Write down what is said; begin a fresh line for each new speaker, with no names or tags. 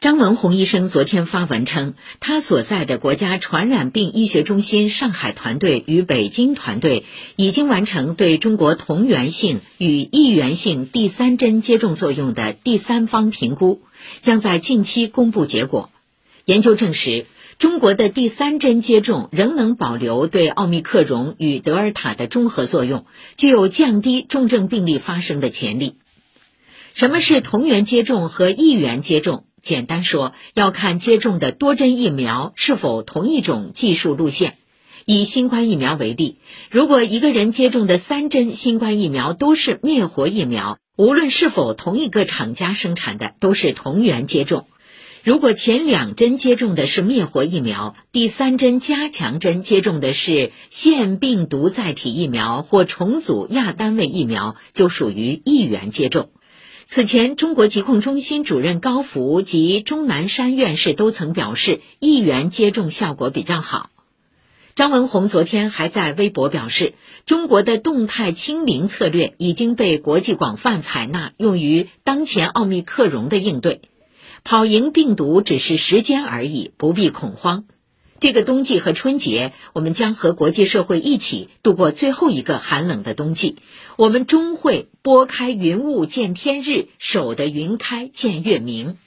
张文宏医生昨天发文称，他所在的国家传染病医学中心上海团队与北京团队已经完成对中国同源性与异源性第三针接种作用的第三方评估，将在近期公布结果。研究证实，中国的第三针接种仍能保留对奥密克戎与德尔塔的中和作用，具有降低重症病例发生的潜力。什么是同源接种和异源接种？简单说，要看接种的多针疫苗是否同一种技术路线。以新冠疫苗为例，如果一个人接种的三针新冠疫苗都是灭活疫苗，无论是否同一个厂家生产的，都是同源接种。如果前两针接种的是灭活疫苗，第三针加强针接种的是腺病毒载体疫苗或重组亚单位疫苗，就属于异源接种。此前，中国疾控中心主任高福及钟南山院士都曾表示，一元接种效果比较好。张文宏昨天还在微博表示，中国的动态清零策略已经被国际广泛采纳，用于当前奥密克戎的应对，跑赢病毒只是时间而已，不必恐慌。这个冬季和春节，我们将和国际社会一起度过最后一个寒冷的冬季。我们终会拨开云雾见天日，守得云开见月明。